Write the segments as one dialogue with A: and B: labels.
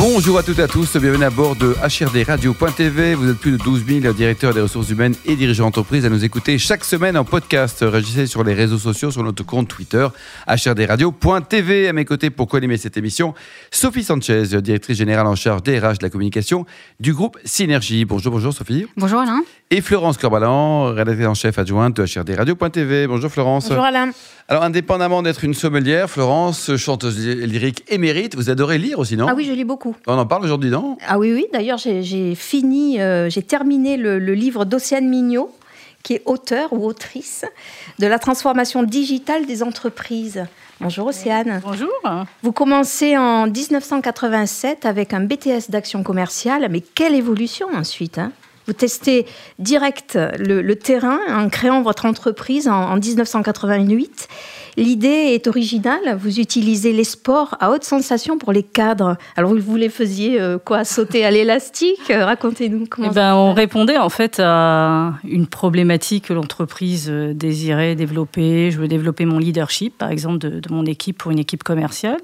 A: Bonjour à toutes et à tous, bienvenue à bord de HRD Radio.tv. Vous êtes plus de 12 000 directeurs des ressources humaines et dirigeants d'entreprise à nous écouter chaque semaine en podcast. Réagissez sur les réseaux sociaux, sur notre compte Twitter, HRD Radio.tv. À mes côtés pour co-animer cette émission, Sophie Sanchez, directrice générale en charge des RH de la communication du groupe Synergie. Bonjour, bonjour Sophie.
B: Bonjour Alain.
A: Et Florence Corbalan, rédactrice en chef adjointe de HRD Radio.tv. Bonjour Florence.
B: Bonjour Alain.
A: Alors, indépendamment d'être une sommelière, Florence, chanteuse lyrique émérite, vous adorez lire aussi, non?
B: Ah oui, je lis beaucoup.
A: On en parle aujourd'hui, non?
B: Ah oui, oui. D'ailleurs, j'ai fini, euh, j'ai terminé le, le livre d'Océane Mignot, qui est auteur ou autrice de la transformation digitale des entreprises. Bonjour Océane.
C: Bonjour.
B: Vous commencez en 1987 avec un BTS d'action commerciale, mais quelle évolution ensuite hein? Vous testez direct le, le, terrain en créant votre entreprise en, en 1988. L'idée est originale. Vous utilisez les sports à haute sensation pour les cadres. Alors, vous les faisiez euh, quoi Sauter à l'élastique? Racontez-nous comment
C: eh ben, On répondait en fait à une problématique que l'entreprise désirait développer. Je veux développer mon leadership, par exemple, de, de mon équipe pour une équipe commerciale.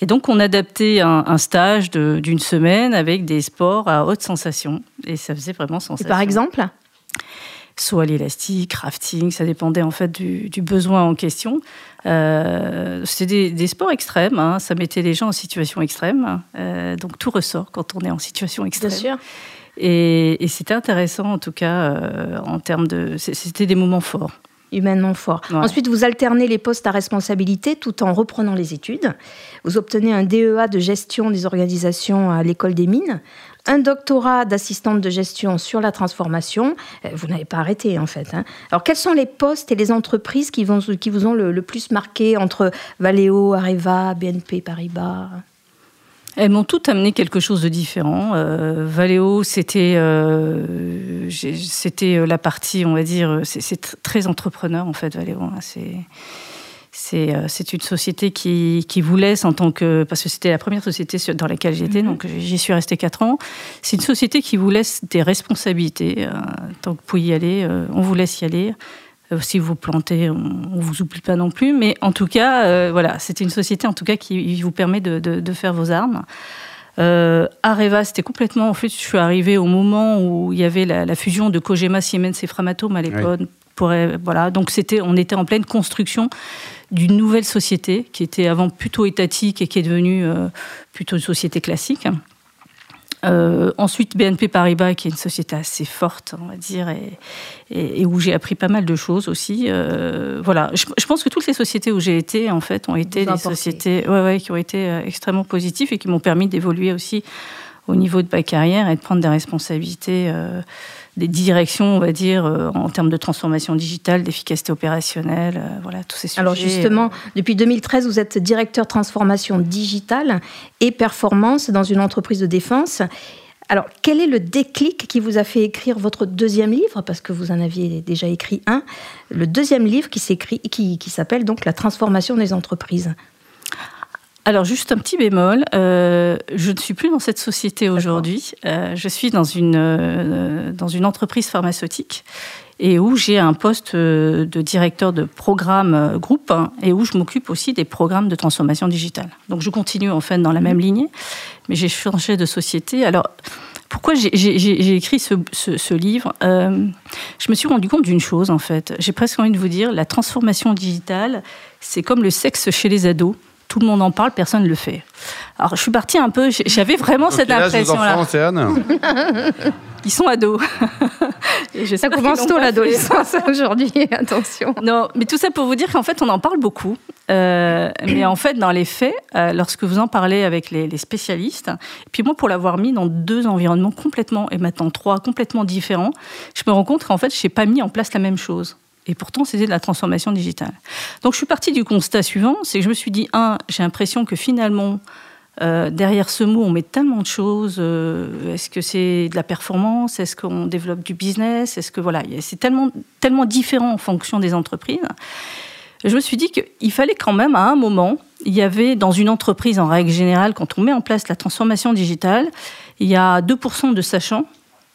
C: Et donc, on adaptait un, un stage d'une semaine avec des sports à haute sensation. Et ça faisait vraiment sensation.
B: Et par exemple?
C: Soit l'élastique, rafting, ça dépendait en fait du, du besoin en question. Euh, C'était des, des, sports extrêmes, hein, ça mettait les gens en situation extrême, euh, donc tout ressort quand on est en situation extrême.
B: Bien sûr.
C: Et, et c'était intéressant en tout cas euh, en termes de, c'était des moments forts.
B: Humainement fort. Ouais. Ensuite, vous alternez les postes à responsabilité tout en reprenant les études. Vous obtenez un DEA de gestion des organisations à l'école des mines un doctorat d'assistante de gestion sur la transformation. Vous n'avez pas arrêté en fait. Hein. Alors quels sont les postes et les entreprises qui, vont, qui vous ont le, le plus marqué entre Valeo, Areva, BNP Paribas?
C: Elles m'ont toutes amené quelque chose de différent. Euh, Valeo, c'était euh, c'était la partie, on va dire, c'est très entrepreneur en fait, Valeo. Hein, c'est c'est une société qui, qui, vous laisse en tant que... Parce que c'était la première société dans laquelle j'étais, mmh. donc j'y suis restée 4 ans. C'est une société qui vous laisse des responsabilités. Euh, tant que vous pouvez y aller, euh, on vous laisse y aller. Euh, si vous plantez, on ne vous oublie pas non plus. Mais en tout cas, euh, voilà, c'était une société en tout cas qui vous permet de, de, de faire vos armes. Euh, Areva, c'était complètement. En fait, je suis arrivée au moment où il y avait la, la fusion de Kogema, Siemens et Framatome à l'époque. Oui. Voilà, donc c'était, on était en pleine construction d'une nouvelle société qui était avant plutôt étatique et qui est devenue euh, plutôt une société classique. Euh, ensuite, BNP Paribas, qui est une société assez forte, on va dire, et, et, et où j'ai appris pas mal de choses aussi. Euh, voilà, je, je, pense que toutes les sociétés où j'ai été, en fait, ont été des sociétés ouais, ouais, qui ont été extrêmement positives et qui m'ont permis d'évoluer aussi au niveau de ma carrière et de prendre des responsabilités. Euh, des directions, on va dire, euh, en termes de transformation digitale, d'efficacité opérationnelle, euh, voilà, tous ces sujets.
B: Alors justement, depuis 2013, vous êtes directeur transformation digitale et performance dans une entreprise de défense. Alors, quel est le déclic qui vous a fait écrire votre deuxième livre? Parce que vous en aviez déjà écrit un. Le deuxième livre qui s'écrit, qui, qui s'appelle donc La transformation des entreprises.
C: Alors juste un petit bémol, euh, je ne suis plus dans cette société aujourd'hui. Euh, je suis dans une euh, dans une entreprise pharmaceutique et où j'ai un poste de directeur de programme groupe hein, et où je m'occupe aussi des programmes de transformation digitale. Donc je continue en fait dans la même lignée, mais j'ai changé de société. Alors pourquoi j'ai écrit ce, ce, ce livre euh, Je me suis rendu compte d'une chose en fait. J'ai presque envie de vous dire, la transformation digitale, c'est comme le sexe chez les ados tout le monde en parle, personne ne le fait. Alors je suis partie un peu, j'avais vraiment cette impression-là. Ils sont ados.
B: ça commence tôt l'adolescence aujourd'hui, attention.
C: Non, mais tout ça pour vous dire qu'en fait on en parle beaucoup, euh, mais en fait dans les faits, euh, lorsque vous en parlez avec les, les spécialistes, et puis moi pour l'avoir mis dans deux environnements complètement, et maintenant trois complètement différents, je me rends compte qu'en fait je n'ai pas mis en place la même chose. Et pourtant, c'était de la transformation digitale. Donc, je suis partie du constat suivant, c'est que je me suis dit, un, j'ai l'impression que finalement, euh, derrière ce mot, on met tellement de choses. Euh, est-ce que c'est de la performance Est-ce qu'on développe du business Est-ce que voilà, c'est tellement, tellement différent en fonction des entreprises. Je me suis dit qu'il fallait quand même, à un moment, il y avait dans une entreprise, en règle générale, quand on met en place la transformation digitale, il y a 2% de sachants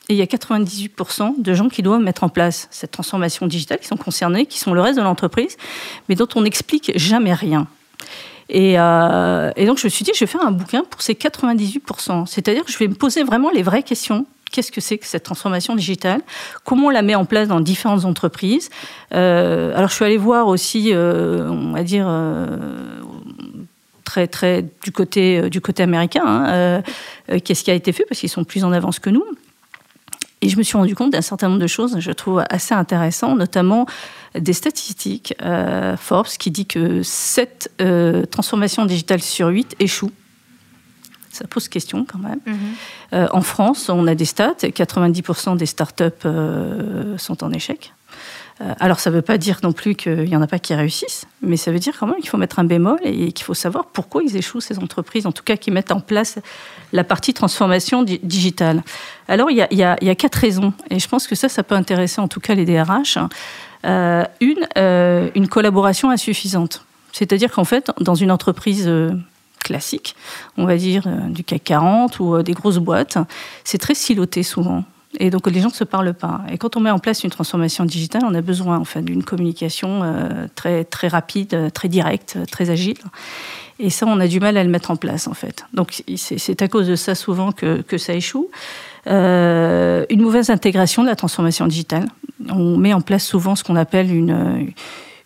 C: et il y a 98% de gens qui doivent mettre en place cette transformation digitale, qui sont concernés, qui sont le reste de l'entreprise, mais dont on n'explique jamais rien. Et, euh, donc je me suis dit, je vais faire un bouquin pour ces 98%. C'est-à-dire que je vais me poser vraiment les vraies questions. Qu'est-ce que c'est que cette transformation digitale? Comment on la met en place dans différentes entreprises? Euh, Alors je suis allée voir aussi, euh, on va dire, très très du côté du côté américain, hein, qu'est-ce qui a été fait parce qu'ils sont plus en avance que nous. Et je me suis rendu compte d'un certain nombre de choses, je trouve assez intéressant, notamment des statistiques. Euh, Forbes qui dit que 7 euh, transformations digitales sur 8 échouent. Ça pose question quand même. Mm -hmm. euh, en France, on a des stats, 90% des startups sont en échec. Euh, alors, ça ne veut pas dire non plus qu'il n'y en a pas qui réussissent, mais ça veut dire quand même qu'il faut mettre un bémol et qu'il faut savoir pourquoi ils échouent, ces entreprises, en tout cas qui mettent en place la partie transformation di digitale. Alors, il y, a, quatre raisons, et je pense que ça, ça peut intéresser en tout cas les DRH. Euh, une, euh, une collaboration insuffisante. C'est-à-dire qu'en fait, dans une entreprise classique, on va dire du CAC 40 ou des grosses boîtes, c'est très siloté souvent. Et donc les gens ne se parlent pas. Et quand on met en place une transformation digitale, on a besoin en d'une communication euh, très très rapide, très directe, très agile. Et ça, on a du mal à le mettre en place en fait. Donc c'est à cause de ça souvent que, ça échoue. Euh, une mauvaise intégration de la transformation digitale. On met en place souvent ce qu'on appelle une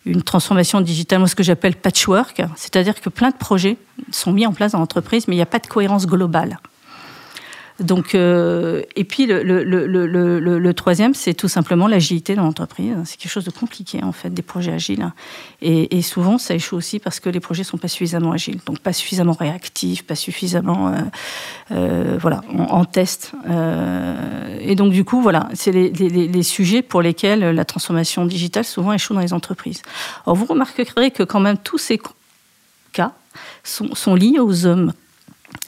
C: une transformation digitale, ce que j'appelle patchwork, c'est-à-dire que plein de projets sont mis en place dans l'entreprise, mais il n'y a pas de cohérence globale. Donc, euh, et puis le, troisième, c'est tout simplement l'agilité dans l'entreprise. C'est quelque chose de compliqué en fait, des projets agiles. Et, souvent, ça échoue aussi parce que les projets sont pas suffisamment agiles, donc pas suffisamment réactifs, pas suffisamment, euh, euh, voilà, en, test. Et donc du coup, voilà, c'est les, sujets pour lesquels la transformation digitale souvent échoue dans les entreprises. Alors vous remarquerez que quand même tous ces cas sont, sont liés aux hommes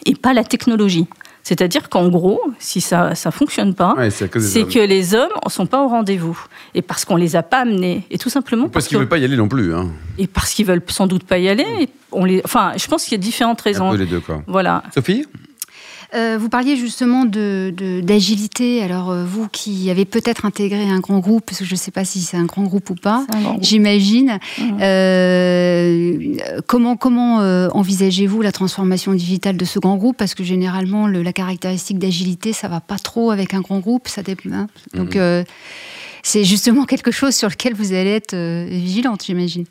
C: et pas la technologie. C'est-à-dire qu'en gros, si ça ne fonctionne pas,
A: ouais, c'est
C: que, les hommes ne sont pas au rendez-vous. Et parce qu'on ne les a pas amenés. Et tout simplement.
A: parce, parce qu'ils ne veulent pas y aller non plus. Hein.
C: Et parce qu'ils veulent sans doute pas y aller. Et on les... Enfin, je pense qu'il y a différentes raisons.
A: Un peu les deux, quoi.
C: Voilà.
A: Sophie?
D: Euh, vous parliez justement d'agilité. De, Alors, euh, vous qui avez peut-être intégré un grand groupe, parce que je ne sais pas si c'est un grand groupe ou pas, j'imagine. Mmh. Euh, comment comment euh, envisagez-vous la transformation digitale de ce grand groupe? Parce que généralement, le, la caractéristique d'agilité, ça ne va pas trop avec un grand groupe. Ça dépend, hein Donc, mmh. c'est justement quelque chose sur lequel vous allez être vigilante, j'imagine.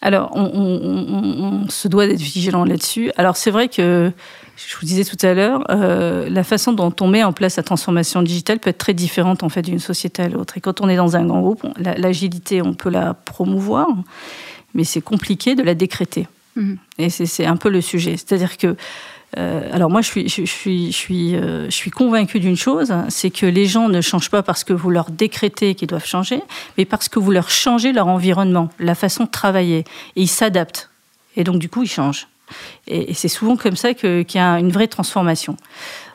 C: Alors, on, on, on, se doit d'être vigilant là-dessus. Alors, c'est vrai que je vous disais tout à l'heure, euh, la façon dont on met en place la transformation digitale peut être très différente en fait d'une société à l'autre. Et quand on est dans un grand groupe, l'agilité, on peut la promouvoir, mais c'est compliqué de la décréter. Mmh. Et c'est un peu le sujet. C'est-à-dire que euh, alors moi, euh, je suis convaincue d'une chose, c'est que les gens ne changent pas parce que vous leur décrétez qu'ils doivent changer, mais parce que vous leur changez leur environnement, la façon de travailler, et ils s'adaptent. Et donc du coup, ils changent. Et, c'est souvent comme ça qu'il qu y a une vraie transformation.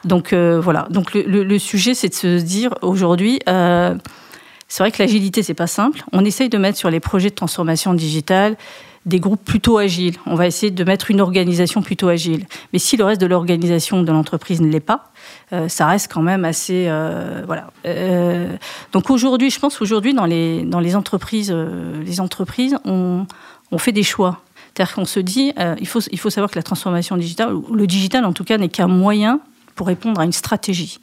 C: Donc euh, voilà. Donc le, le, sujet, c'est de se dire aujourd'hui. C'est vrai que l'agilité, c'est pas simple. On essaye de mettre sur les projets de transformation digitale des groupes plutôt agiles. On va essayer de mettre une organisation plutôt agile. Mais si le reste de l'organisation de l'entreprise ne l'est pas, euh, ça reste quand même assez euh, voilà. Euh, donc aujourd'hui, je pense aujourd'hui dans les dans les entreprises, les entreprises, on, on fait des choix. C'est-à-dire qu'on se dit, il faut il faut savoir que la transformation digitale, le digital en tout cas, n'est qu'un moyen pour répondre à une stratégie.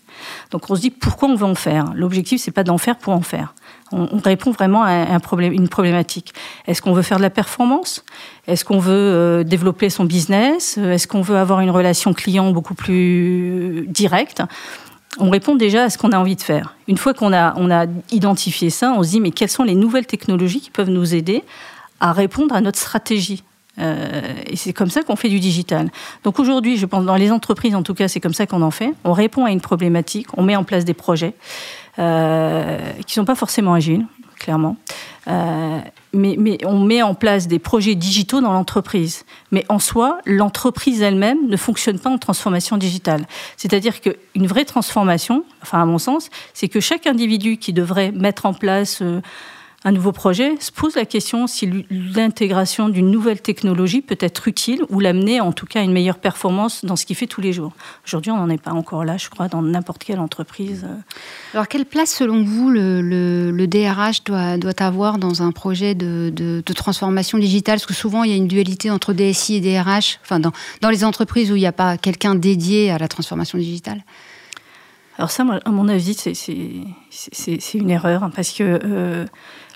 C: Donc on se dit pourquoi on veut en faire? L'objectif c'est pas d'en faire pour en faire. On, on répond vraiment à un problème, une problématique. Est-ce qu'on veut faire de la performance? Est-ce qu'on veut euh, développer son business? Est-ce qu'on veut avoir une relation client beaucoup plus directe? On répond déjà à ce qu'on a envie de faire. Une fois qu'on a, on a identifié ça, on se dit mais quelles sont les nouvelles technologies qui peuvent nous aider à répondre à notre stratégie? Euh, et c'est comme ça qu'on fait du digital. Donc aujourd'hui, je pense dans les entreprises, en tout cas, c'est comme ça qu'on en fait. On répond à une problématique, on met en place des projets euh, qui sont pas forcément agiles, clairement. Euh, mais, mais, on met en place des projets digitaux dans l'entreprise. Mais en soi, l'entreprise elle-même ne fonctionne pas en transformation digitale. C'est-à-dire qu'une vraie transformation, enfin à mon sens, c'est que chaque individu qui devrait mettre en place un nouveau projet, se pose la question si l'intégration d'une nouvelle technologie peut être utile ou l'amener en tout cas à une meilleure performance dans ce qu'il fait tous les jours. Aujourd'hui, on n'en est pas encore là, je crois, dans n'importe quelle entreprise.
D: Alors, quelle place, selon vous, le, DRH doit, doit, avoir dans un projet de, de, transformation digitale? Parce que souvent, il y a une dualité entre DSI et DRH, enfin, dans, dans les entreprises où il n'y a pas quelqu'un dédié à la transformation digitale
C: alors ça, à mon avis, c'est une erreur, hein, parce que euh,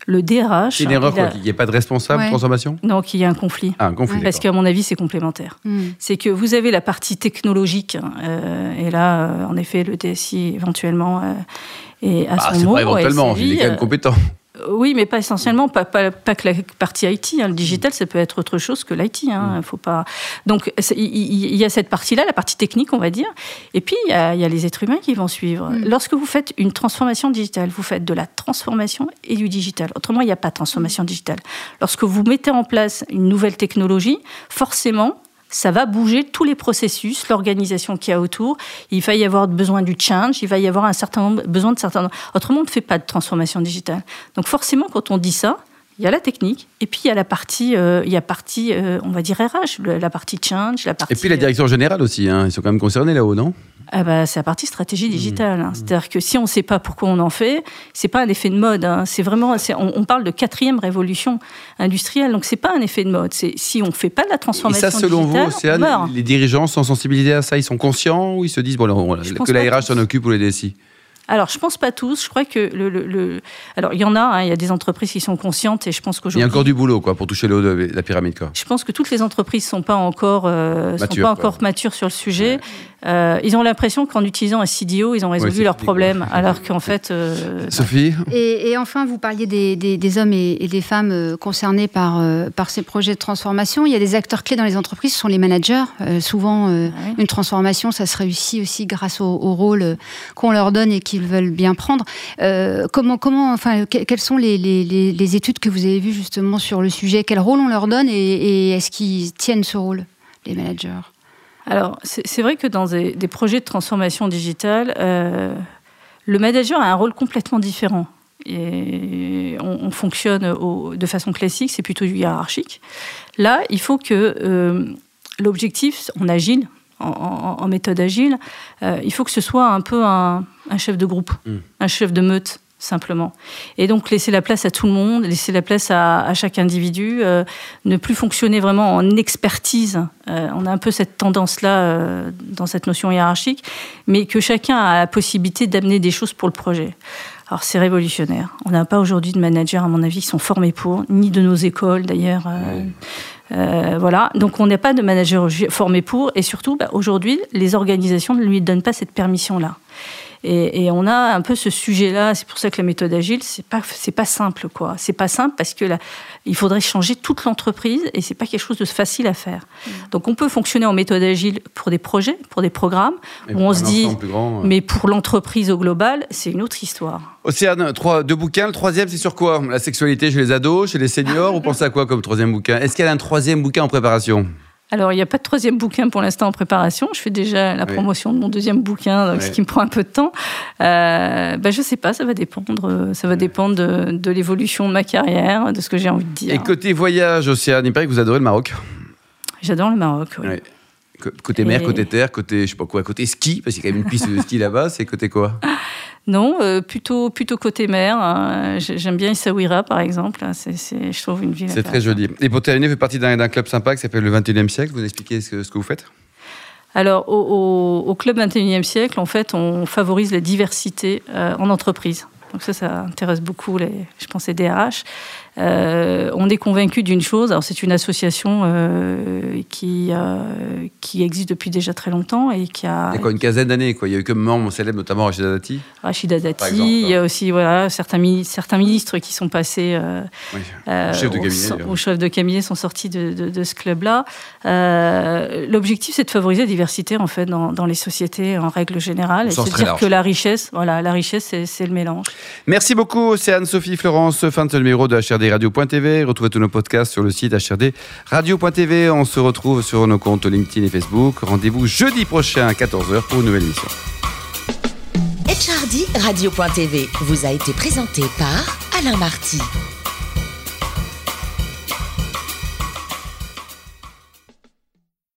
C: le DRH...
A: C'est une erreur quoi, qu'il n'y ait pas de responsable de transformation
C: Non, qu'il y ait un conflit.
A: Ah, un conflit,
C: Parce qu'à mon avis, c'est complémentaire. Hmm. C'est que vous avez la partie technologique, euh, et là, euh, en effet, le DSI, éventuellement, et à ah, son mot...
A: Pas éventuellement, il est quand même compétent.
C: Oui, mais pas essentiellement, pas, pas, que la partie IT. Hein. Le digital, ça peut être autre chose que l'IT. Hein. Mm. Faut pas. Donc, il y, a cette partie-là, la partie technique, on va dire. Et puis, il y, a, les êtres humains qui vont suivre. Mm. Lorsque vous faites une transformation digitale, vous faites de la transformation et du digital. Autrement, il n'y a pas de transformation digitale. Lorsque vous mettez en place une nouvelle technologie, forcément, ça va bouger tous les processus, l'organisation qu'il y a autour. Il va y avoir besoin du change, il va y avoir un certain nombre, besoin de certains. Autrement, on ne fait pas de transformation digitale. Donc forcément, quand on dit ça, il y a la technique, et puis il y a la partie, euh, il y a partie euh, on va dire RH, la partie change, la partie.
A: Et puis la direction générale aussi, hein, ils sont quand même concernés là-haut, non?
C: Ah bah, c'est la partie stratégie digitale. Hein. Mmh. C'est-à-dire que si on ne sait pas pourquoi on en fait, c'est pas un effet de mode. Hein. C'est vraiment, on, on, parle de quatrième révolution industrielle, donc c'est pas un effet de mode. Si on fait pas de la transformation
A: Et ça, selon vous, Océane, les dirigeants sont sensibilisés à ça? Ils sont conscients ou ils se disent bon, que la RH s'en occupe ou les DSI
C: alors, je pense pas tous. Je crois que le, le, alors il y en a. Hein, il y a des entreprises qui sont conscientes et je pense qu'aujourd'hui
A: il y a encore du boulot quoi pour toucher le haut de la pyramide quoi.
C: Je pense que toutes les entreprises sont pas encore euh, sont pas encore matures sur le sujet. Euh, ils ont l'impression qu'en utilisant un CDO, ils ont résolu leurs problèmes, alors qu'en fait. Euh,
A: Sophie.
D: Et, enfin, vous parliez des, des, hommes et, des femmes concernés par par ces projets de transformation. Il y a des acteurs clés dans les entreprises, ce sont les managers. souvent, ah une transformation, ça se réussit aussi grâce au, au rôle qu'on leur donne et qui qu'ils veulent bien prendre. Euh, comment, comment, enfin, quelles sont les, les, études que vous avez vues justement sur le sujet? Quel rôle on leur donne et, est-ce qu'ils tiennent ce rôle, les managers?
C: Alors, c'est vrai que dans des, projets de transformation digitale, euh, le manager a un rôle complètement différent. Et on, fonctionne de façon classique, c'est plutôt hiérarchique. Là, il faut que euh, l'objectif, en agile, en, méthode agile, euh, il faut que ce soit un peu un, chef de groupe, mm. un chef de meute simplement. Et donc laisser la place à tout le monde, laisser la place à, chaque individu, euh, ne plus fonctionner vraiment en expertise. Euh, on a un peu cette tendance-là dans cette notion hiérarchique, mais que chacun a la possibilité d'amener des choses pour le projet. Alors c'est révolutionnaire. On n'a pas aujourd'hui de managers, à mon avis, qui sont formés pour, ni de nos écoles d'ailleurs. Euh, voilà, donc on n'a pas de manager formé pour, et surtout, bah, aujourd'hui, les organisations ne lui donnent pas cette permission-là. Et, on a un peu ce sujet-là. C'est pour ça que la méthode agile, c'est pas c'est pas simple quoi. C'est pas simple parce que là, il faudrait changer toute l'entreprise et c'est pas quelque chose de facile à faire. Mm. Donc on peut fonctionner en méthode agile pour des projets, pour des programmes où on se dit, mais pour l'entreprise au global, c'est une autre histoire.
A: Océane, trois, deux bouquins. Le troisième, c'est sur quoi? La sexualité chez les ados, chez les seniors? Vous pensez à quoi comme troisième bouquin? Est-ce qu'il y a un troisième bouquin en préparation?
C: Alors, il n'y a pas de troisième bouquin pour l'instant en préparation. Je fais déjà la promotion de mon deuxième bouquin, ce qui me prend un peu de temps. Euh, ben, je ne sais pas, ça va dépendre. Ça va dépendre de, l'évolution de ma carrière, de ce que j'ai envie de dire.
A: Et côté voyage, Océane, il paraît que vous adorez le Maroc.
C: J'adore le Maroc, oui.
A: Côté mer, côté terre, côté, je sais pas quoi, côté ski, parce qu'il y a quand même une piste de ski là-bas, c'est côté quoi?
C: Non, euh, plutôt, plutôt côté mer. Hein. J'aime bien Essaouira, par exemple. C'est, je trouve une ville.
A: C'est très joli. Et pour terminer, vous faites partie d'un, club sympa qui s'appelle le 21e siècle. Vous expliquez ce que, ce que vous faites?
C: Alors, au, au, Club 21e siècle, en fait, on favorise la diversité euh, en entreprise. Donc ça, ça intéresse beaucoup, les, je pense, les DRH. Euh, on est convaincu d'une chose. Alors c'est une association euh, qui euh, qui existe depuis déjà très longtemps et qui a.
A: Il y a quoi une quinzaine d'années quoi. Il y a eu comme membres célèbres notamment Rachida Dati.
C: Rachida Dati. il y a aussi voilà certains certains ministres qui sont passés.
A: Oui. au chef de cabinet.
C: Au, chef de cabinet sont sortis de, de, ce club-là. L'objectif c'est de favoriser la diversité en fait dans, dans les sociétés en règle générale. Et c'est dire que la richesse voilà la richesse c'est le mélange.
A: Merci beaucoup Océane Sophie Florence fin de ce numéro de HRD radio.tv. Retrouvez tous nos podcasts sur le site HRD radio.tv. On se retrouve sur nos comptes LinkedIn et Facebook. Rendez-vous jeudi prochain à 14h pour une nouvelle émission.
E: HRD radio.tv vous a été présenté par Alain Marty.